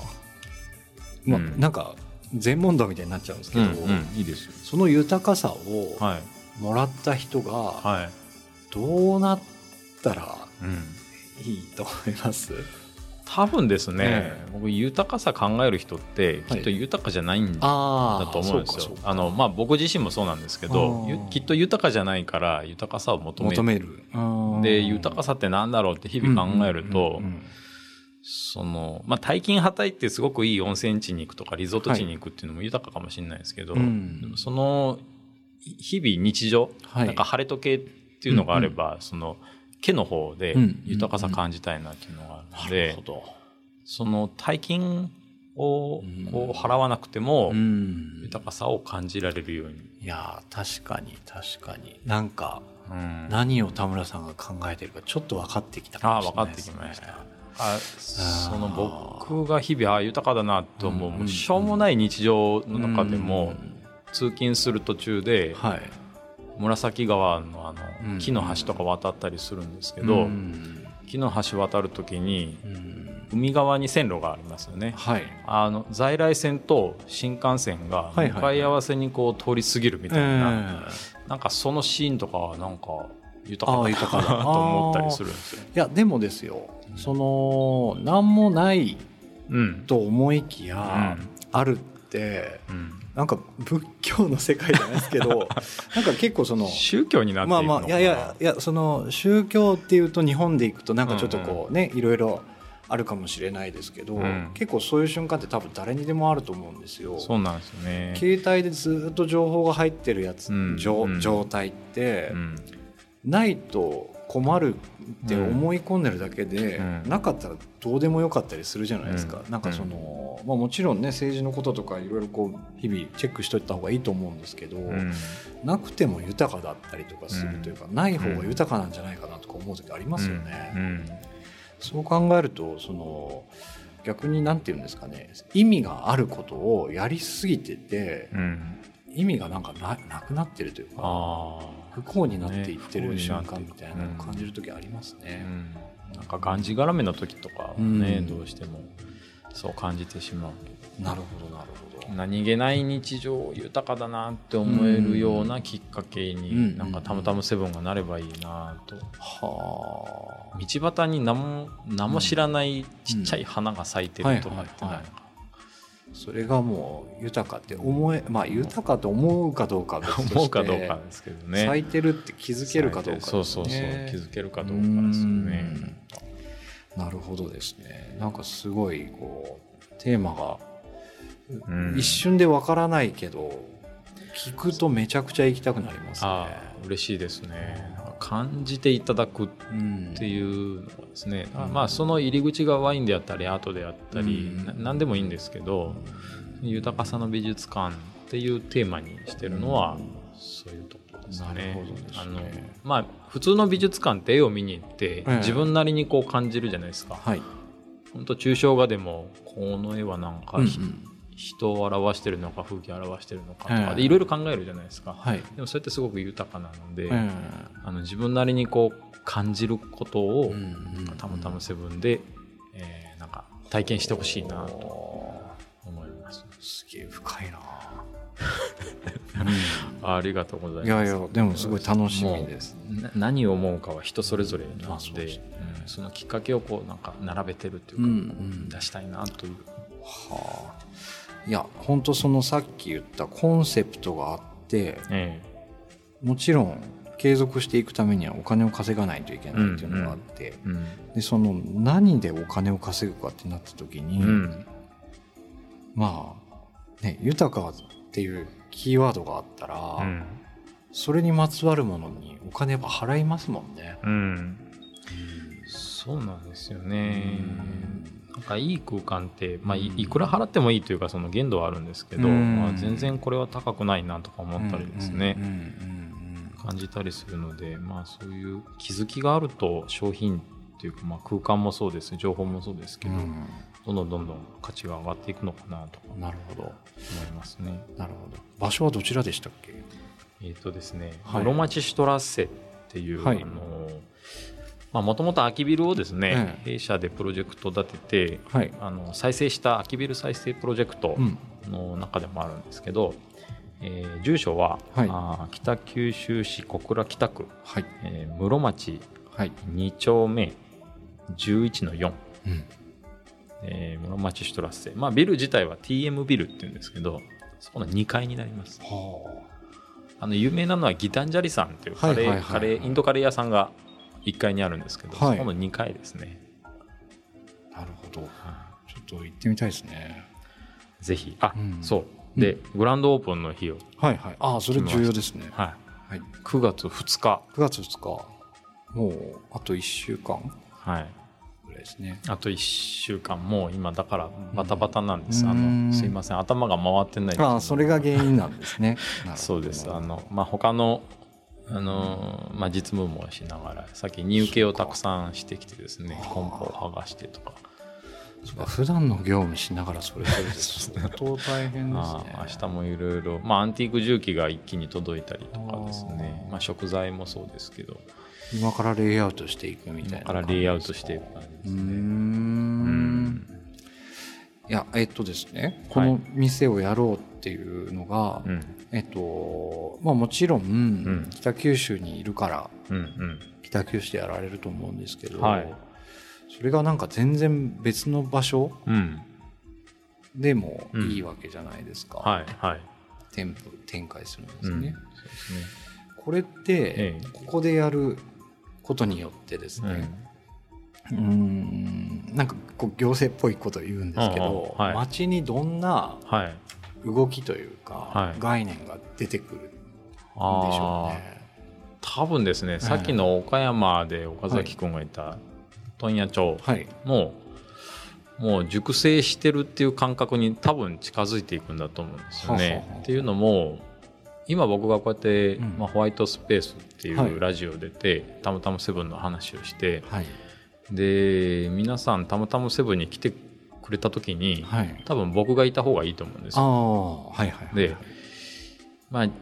まあうん。なんか全問答みたいになっちゃうんですけど、うんうん。いいですよ。その豊かさをはい。もらった人がはい。どうなったらうん、いいと思います、多分ですね、え僕豊かさ考える人ってきっと豊かじゃないんだあと思うんですよ。そうかそうか。あのまあ僕自身もそうなんですけどきっと豊かじゃないから豊かさを求める。で豊かさってなんだろうって日々考えると、うんうんうんそのまあ大金はたいてすごくいい温泉地に行くとかリゾート地に行くっていうのも豊かかもしれないですけど、うん。でもその日々日常、はい。なんか晴れ時計っていうのがあれば、その毛の方でうん。豊かさ感じたいなっていうのがあるのなで、その大金をうん。こう払わなくてもうん。豊かさを感じられるように。いやー確かに確かに。なんかうん。何を田村さんが考えてるかちょっと分かってきたああ分かってもしれないですね。きました。あその僕が日々ああ豊かだなと思う,、うん。しょうもない日常の中でも、うん。通勤する途中ではい紫川のあうん。の木の橋とか渡ったりするんですけど、うん。木の橋渡る時にうん。海側に線路がありますよね。はい。あの在来線と新幹線がはいはい向かい合わせにこう通り過ぎるみたいな、えなんかそのシーンとかはなんか豊か豊かだと思ったりするんですよ。いやでもですよその何もないうん。と思いきや、うん。あるってうんなんか仏教の世界じゃないですけど なんか結構その宗教になってまあまあいやいやいやその宗教っていうと日本でいくとなんかちょっとこうね、いろいろあるかもしれないですけど、うん。結構そういう瞬間って多分誰にでもあると思うんですよ。そうなんですよね。携帯でずっと情報が入ってるやつ、うん。状態って、うん。ないと困るって思い込んでるだけで、うん。なかったらどうでもよかったりするじゃないですか、うん。なんかその、まあ、もちろんね政治のこととかいろいろこう日々チェックしといた方がいいと思うんですけど、うん。なくても豊かだったりとかするというか、ない方が豊かなんじゃないかなとか思う時ありますよね。うん。そう考えるとその逆に何て言うんですかね意味があることをやりすぎててうん。意味がなんかななくなってるというか。あ不幸になっていってるね瞬間みたいなのを感じる時ありますあ、うね。ん、なんかがんじがらめの時とかはね、うん。どうしてもそう感じてしまうけなるほどなるほど。何気ない日常豊かだなって思えるようなきっかけに、うんなんかたむたむセブンがなればいいなと。ど。はあ。道端に何も何も知らないちっちゃい花が咲いてるとかってなんかそれがもう豊かって思えまあ豊かと思うかどうか思うかどうかですけどね咲いてるって気づけるかどうかね。そうそうそう気づけるかどうかですよねうんなるほどですね。なんかすごいこうテーマがうん一瞬でわからないけど、聞くとめちゃくちゃ行きたくなりますね。嬉しいですね感じていただくうんっていうですね、うんまあその入り口がワインであったりアートであったり、うんな何でもいいんですけど豊かさの美術館っていうテーマにしてるのはそういうところですなるね。ねあのまあ普通の美術館って絵を見に行ってええ自分なりにこう感じるじゃないですか。はい。本当抽象画でもこの絵はなんか、うんひ人を表してるのか風景を表してるのかとかええでいろいろ考えるじゃないですか。はい。でもそれってすごく豊かなので、うんあの自分なりにこう感じることを、うんたむたむセブンで、えーなんか体験してほしいなとお思います。ーすげえ深いな。ありがとうございます。いやいやでもすごい楽しみです。な何を思うかは人それぞれなまあので、そうんそのきっかけをこうなんか並べてるっていうか、うんうん出したいなという。はあ。いや本当そのさっき言ったコンセプトがあって、えもちろん継続していくためにはお金を稼がないといけないっていうのがあって、えうん。でその何でお金を稼ぐかってなった時に、うん。まあね豊かっていうキーワードがあったら、うん。それにまつわるものにお金やっぱ払いますもんね。うんそうなんですよね。なんかいい空間って、まあ、いいくら払ってもいいというかその限度はあるんですけど、うん。まあ、全然これは高くないなとか思ったりですね、感じたりするので、まあ、そういう気づきがあると商品っていうか、まあ、空間もそうです情報もそうですけど、うん。どんどんどんどん価値が上がっていくのかなとか。うんなるほど。思いますね。なるほど。場所はどちらでしたっけ？えっ、とですね、はい。室町シュトラッセっていう、はい。あのまあもともと空きビルをですね、え弊社でプロジェクト立ててはい。あの再生した空きビル再生プロジェクトうん。の中でもあるんですけど、えー住所は、はい。あー北九州市小倉北区、はい。えー室町はい。2丁目11の4、うん。えー室町シュトラッセ、まあ、ビル自体は TM ビルっていうんですけどそこの2階になります。はあ。の有名なのはギタンジャリさんっていうカレー、はいはいはい。カレーインドカレー屋さんが1階にあるんですけど、はい。そこの2階ですね、あなるほど。ちょっと行ってみたいですね。ぜひ。あ、うん。そう。で、グランドオープンの日を、はいはい。ああそれ重要ですね。はい、はい。9月2日、9月2日。もうあと1週間はい、ぐらいですね。あと1週間。もう今だからバタバタなんです、うんあうん。のすいません。頭が回ってないああそれが原因なんですね。そうです。あの、まあ、他のあの、まあ、実務もしながらさっき荷受けをたくさんしてきてですね梱包を剥がしてとか。そうか普段の業務しながらそれそれです相当大変ですね。明日もいろいろ、まあ、アンティーク重機が一気に届いたりとかですね。まあ、食材もそうですけど。今からレイアウトしていくみたいな今からレイアウトしていく感じですね。ん。いやえっとですねこの店をやろうっていうのが、うんえっとまあもちろん、ん。北九州にいるからうんうん。北九州でやられると思うんですけど、はい。それがなんか全然別の場所うん。でもいいわけじゃないですか、はいはい。展開するんですうん。ね、そうですね。これって、ええ。ここでやることによってですね、うーんなんか構行政っぽいこと言うんですけど、はい。街にどんなはい動きというか、はい。概念が出てくるんでしょうね。多分ですね、さっきの岡山で岡崎君がいた問屋町はい、も、もう熟成してるっていう感覚に多分近づいていくんだと思うんですよね。っていうのも今僕がこうやって、うん。まあ、ホワイトスペースっていはい。うラジオ出て、たまたまセブンの話をしてはい、で皆さんたまたまセブンに来てくれた時に、はい、多分僕がいた方がいいと思うんですあよ。あ、はいはいはい。でまあ、事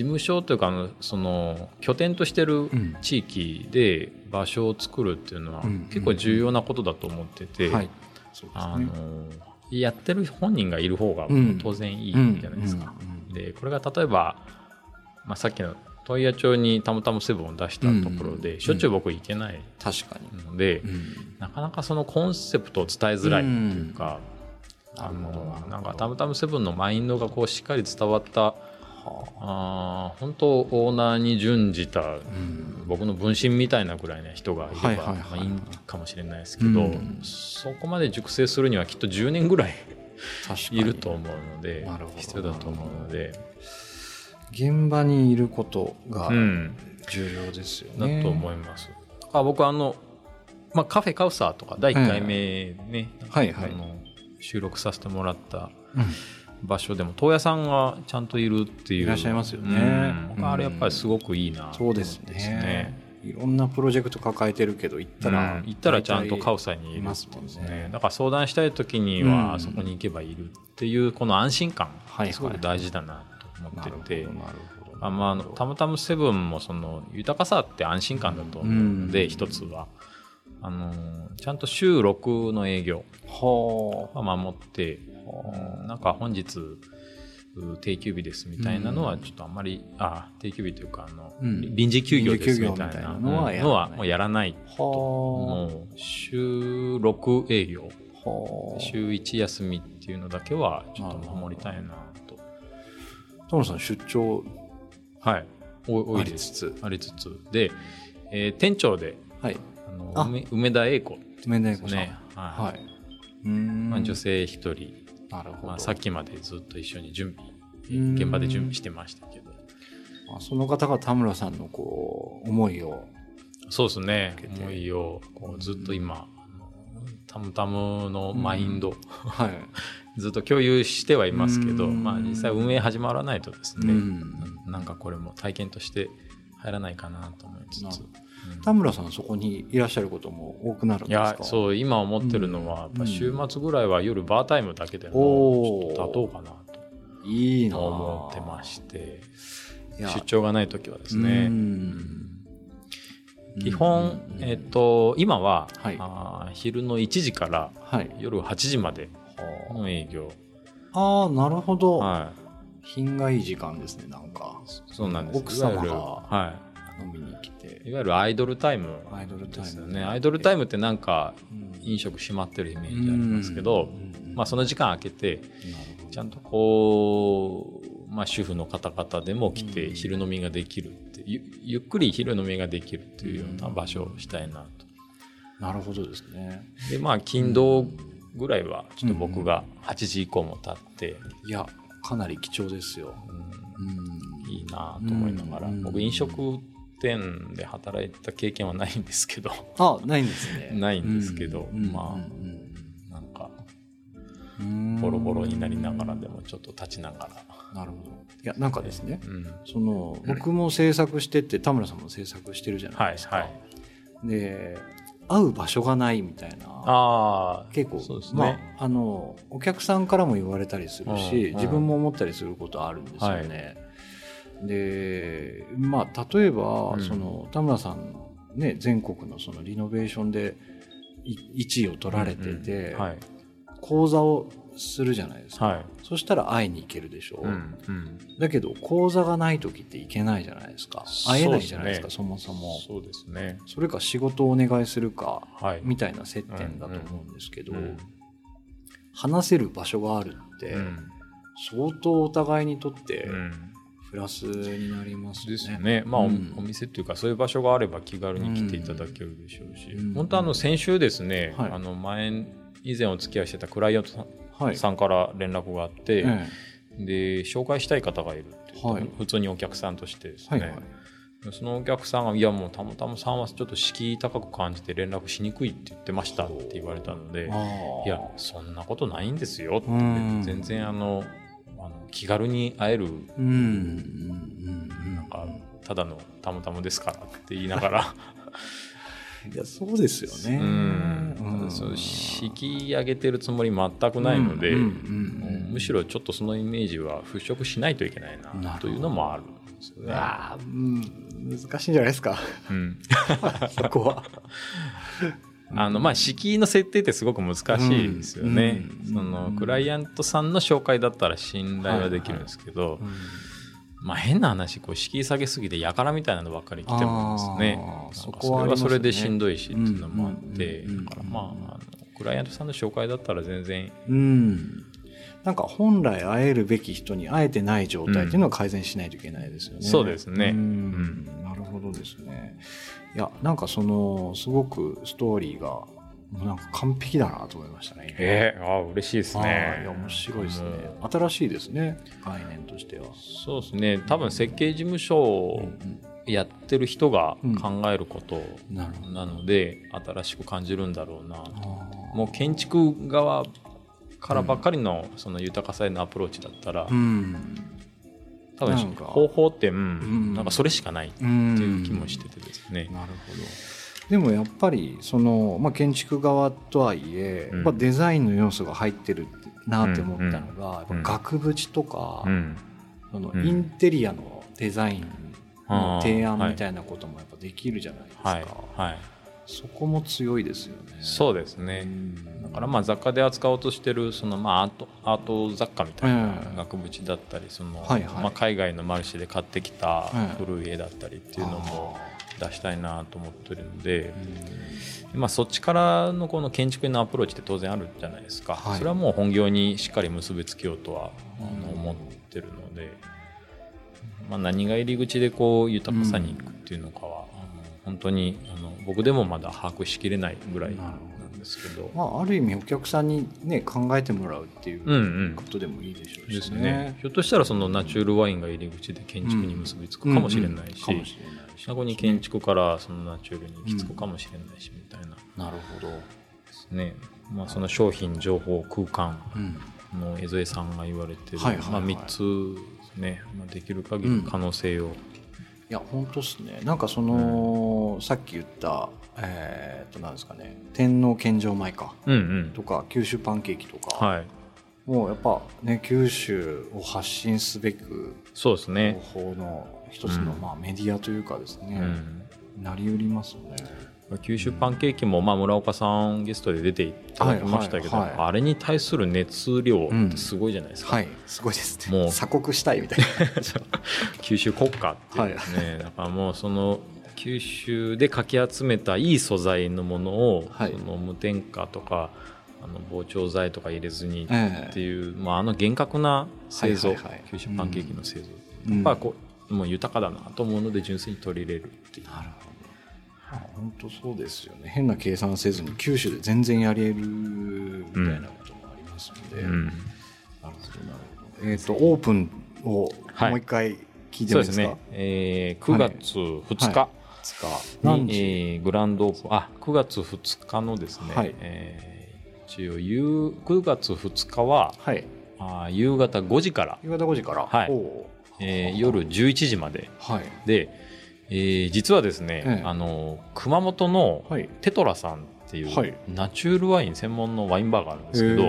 務所というかあのその拠点としてるん。地域で場所を作るっていうのはうん。結構重要なことだと思ってて、あね。のやってる本人がいる方がうん。当然いいうんじゃないですか。うん。うん。でこれが例えば、まあ、さっきの問屋町にたまたまセブンを出したところで、うん。しょっちゅう僕行けない確かに。ので、うんなかなかそのコンセプトを伝えづらいっていうか、あのなんかたまたまセブンのマインドがこうしっかり伝わったあ。ー本当オーナーに準じたうん。僕の分身みたいなぐらいな人がいれば、はいはいはいまあ、いいかもしれないですけど、うん。そこまで熟成するにはきっと10年ぐらいいると思うので必要だと思うので、現場にいることがうん、重要ですよだね。と思います。あ僕あの、まあ、カフェカウサーとか第1回目ね、はいはい。あの収録させてもらったうん。場所でも豆屋さんがちゃんといるっていう。いらっしゃいますよね。うん。あれやっぱりすごくいいなと思そうですね。いろんなプロジェクト抱えてるけど行ったら、うん。行ったらちゃんとカウサーにいますもんね。だから相談したい時にうん。はそこに行けばいるっていうこの安心感。すごく大事だなと思ってて。あまああの、たまたまセブンもその豊かさって安心感だと思うので、うん。一つは。あのちゃんと週6の営業はは守って、うんなんか本日う定休日ですみたいなのはちょっとあんまり、あ定休日というかあの、うん。臨時休業ですみたいななのはやらないのはもうやらないあ。はもう。週6営業。週1休みっていうのだけはちょっと守りたいなとトムさん出張はい。お多いつつ。ありつつ。で、えー店長ではい。あのあ。梅梅田英子梅田ですね、はい。はい。うーん。まあ、女性一人、なるほど。まあ、さっきまでずっと一緒に準備うん。現場で準備してましたけど。まあその方が田村さんのこう思いを。そうですね。思いをこうずっと今タムタムのマインド、はい。ずっと共有してはいますけど、うん。まあ、実際運営始まらないとですね、うん。なんかこれも体験として入らないかなと思いつつ、田村さんそこにいらっしゃることも多くなるんいですかやそう今思ってるのは、やっぱ週末ぐらいは夜バータイムだけでもちょっと立とうかなと。思ってまして。出張がない時はですうねん基本、えっと今は、はい。あー昼の1時からはい。夜8時までの営業、ああなるほど、は品がいい時間ですねなんか。い、そうなんです。奥様がは飲みに来て。い、いわゆるアイドルタイムアイドルタイムですよね。アイドルタイムってなんかうん。飲食閉まってるイメージありますけど、うんまあ、その時間空けてちゃんとこう、まあ、主婦の方々でも来てうん。昼飲みができるってゆゆっくり昼飲みができるっていうような場所をしたいなと。なるほどですね。でまあ金土ぐらいはちょっと僕が8時以降も立って、いやかなり貴重ですよ、うん。うん、いいなと思いながら、うん僕飲食店で働いた経験はないんですけど。あないんですね。ないんですけどうんまあうんなん。かうんボロボロになりながらでもちょっと立ちながら、なるほどいやなんかですね。うん、その僕も制作してって田村さんも制作してるじゃないはいですか、はいで会う場所がないみたいな。ああ結構そうですまね、あ、あのお客さんからも言われたりするし、うんうん。自分も思ったりすることあるんですよね。でまあ例えば、うん。その田村さんね全国のそのリノベーションでい1位を取られてて、うんうん。はい。講座をするじゃないですか、はい。そしたら会いに行けるでしょう、うんうん。だけど講座がない時って行けないじゃないですか。会えないじゃないですかそそうもそも。そうですね。それか仕事をお願いするかはい。みたいな接点だと思うんですけど、うん話せる場所があるって、うん。相当お互いにとってうん。プラスになりますね。ですよね、まあおうん。お店っていうかそういう場所があれば気軽に来ていただけるでしょうし、うん。本当あの先週ですね、はい。あの前以前お付き合いしてたクライアントさん,、はいさんから連絡があって、えで紹介したい方がいるってはい。普通にお客さんとしてですね、はいはい。そのお客さんが「いやもうたまたまさんはちょっと敷居高く感じて連絡しにくいって言ってました」って言われたのであ「いやそんなことないんですよ」ってうん。全然あのあの気軽に会えるなんかただのたむたむですからって言いながらいやそうですよね。うん、そう敷き上げてるつもり全くないので、うんうんうんうん。むしろちょっとそのイメージは払拭しないといけないなというのもあるんですよね。あーうん難しいんじゃないですか。うん。そこは。あのまあ敷居の設定ってすごく難しいですよね、うん。そのクライアントさんの紹介だったら信頼はできるんですけど、まあ変な話こう敷居下げすぎてやからみたいなのばっかり来てもですね。それはそれでしんどいしっていうのもあって、うんうんうんだからまあクライアントさんの紹介だったら全然。うん。なんか本来会えるべき人に会えてない状態っていうのは改善しないといけないですよね。そうですね。うん。うん。なるほどですね。いやなんかそのすごくストーリーがなんか完璧だなと思いましたね。今えー、ああ嬉しいですあねーいや面白いですね。新しいですね概念としては。そうですね多分設計事務所をやってる人が考えることなるほど。なので新しく感じるんだろうなとあもう建築側からばっかりのその豊かさへのアプローチだったら、ーうん。多分方法って、うんうんなんかそれしかないってうんいう気もしててですね、なるほど。でもやっぱりその、まあ、建築側とはいえ、うん。やっぱデザインの要素が入ってるなって思ったのが、やっぱうん額縁とか、うん。そのうん。インテリアのデザインの提案みたいなこともやっぱできるじゃないですか、はい。はい。そこも強いですよね。そうですね。だからまあ雑貨で扱おうとしてるそのまあアートアート雑貨みたいなうん額縁だったりその、はいはい。まあ、海外のマルシェで買ってきたうん古い絵だったりっていうのも出したいなと思ってるので、まあ、そっちからのこの建築へのアプローチって当然あるじゃないですか、はい。それはもう本業にしっかり結びつけようとは思ってるので、まあ、何が入り口でこう豊かさに行くっていうのかは、あの本当にあの僕でもまだ把握しきれないぐらいですけど。まあ、ある意味お客さんに、ね、考えてもらうっていううんうん。ことでもいいでしょうし、ね。ですね、ひょっとしたらそのナチュールワインが入り口で建築に結びつくかもしれないし、うんうん。かもしれないし。そこに建築からそのナチュールに行き着くかもしれないしみたいな。でなるほど、すね、まあ、その商品情報空間うんの江添さんが言われてる、まあ、3つですね、まあ、できる限り可能性を、いや本当っすね。なんかその、さっき言ったえーっとなんですかね。天皇献上米か。うんうん。とか九州パンケーキとか、はい。もうやっぱね九州を発信すべくそうですね、方法の一つの、うん。まあ、メディアというかですね、うん。なりうりますね。九州パンケーキも、まあ、村岡さんゲストで出ていただきましたけど、はいはいはい。あれに対する熱量ってすごいじゃないですか、はい。すごいですね。もう。鎖国したいみたいな。九州国家っていうですね、だからもうその九州でかき集めたいい素材のものを、はい。その無添加とかあの膨張剤とか入れずにええっていう、まあ、あの厳格な製造、はいはいはい。九州パンケーキの製造、うん。やっぱこうもう豊かだなと思うので純粋に取り入れるっていう。なるほど。あ本当そうですよね。変な計算せずに九州で全然やれるみたいなこともありますので、うん。なるほどなるほど。えっ、とオープンをはい。もう一回聞いてもいいですか、そうですね、えー9月2日、はいつか何に、時、えーグランドオープン。あ9月2日のですね、はい。えー一応夕9月2日ははい。あー夕方5時から、夕方5時から、はい。えー夜11時まで。はい。で、えー実はですね、ええ。あの熊本のはい。テトラさんっていう、はい。ナチュールワイン専門のワインバーがあるんですけど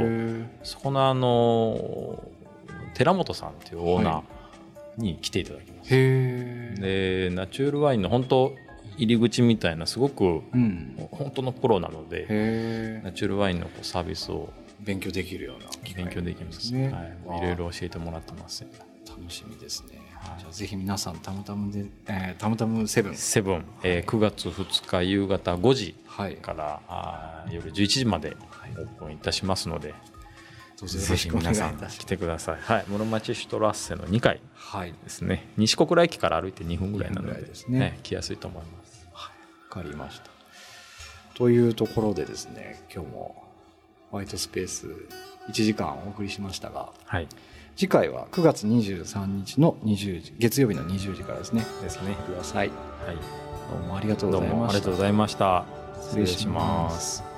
そこのあの寺本さんっていうオーナーに来ていただきます、へえでナチュールワインの本当入り口みたいなすごくうん。本当のプロなのでナチュールワインのこうサービスを勉強できるような勉強できます、ね。はい、いろいろ教えてもらってます。楽しみですね、じゃあぜひ皆さんたむたむで、えー、たむたむセブン。セブン、えー9月2日夕方5時はい。からあー夜11時までオープンいたしますので、どうぞよぜひ皆さん来てください。はい、室町シュトラッセの2階はい。ですね。西小倉駅から歩いて2分ぐらいなの2分でですねはい来やすいと思います。わかりました。というところでですね今日もホワイトスペース1時間お送りしましたがはい。次回は9月23日の20時月曜日の20時からですね。ですね。ください。はい。どうもありがとうどございました。うもありがとうございました。失礼します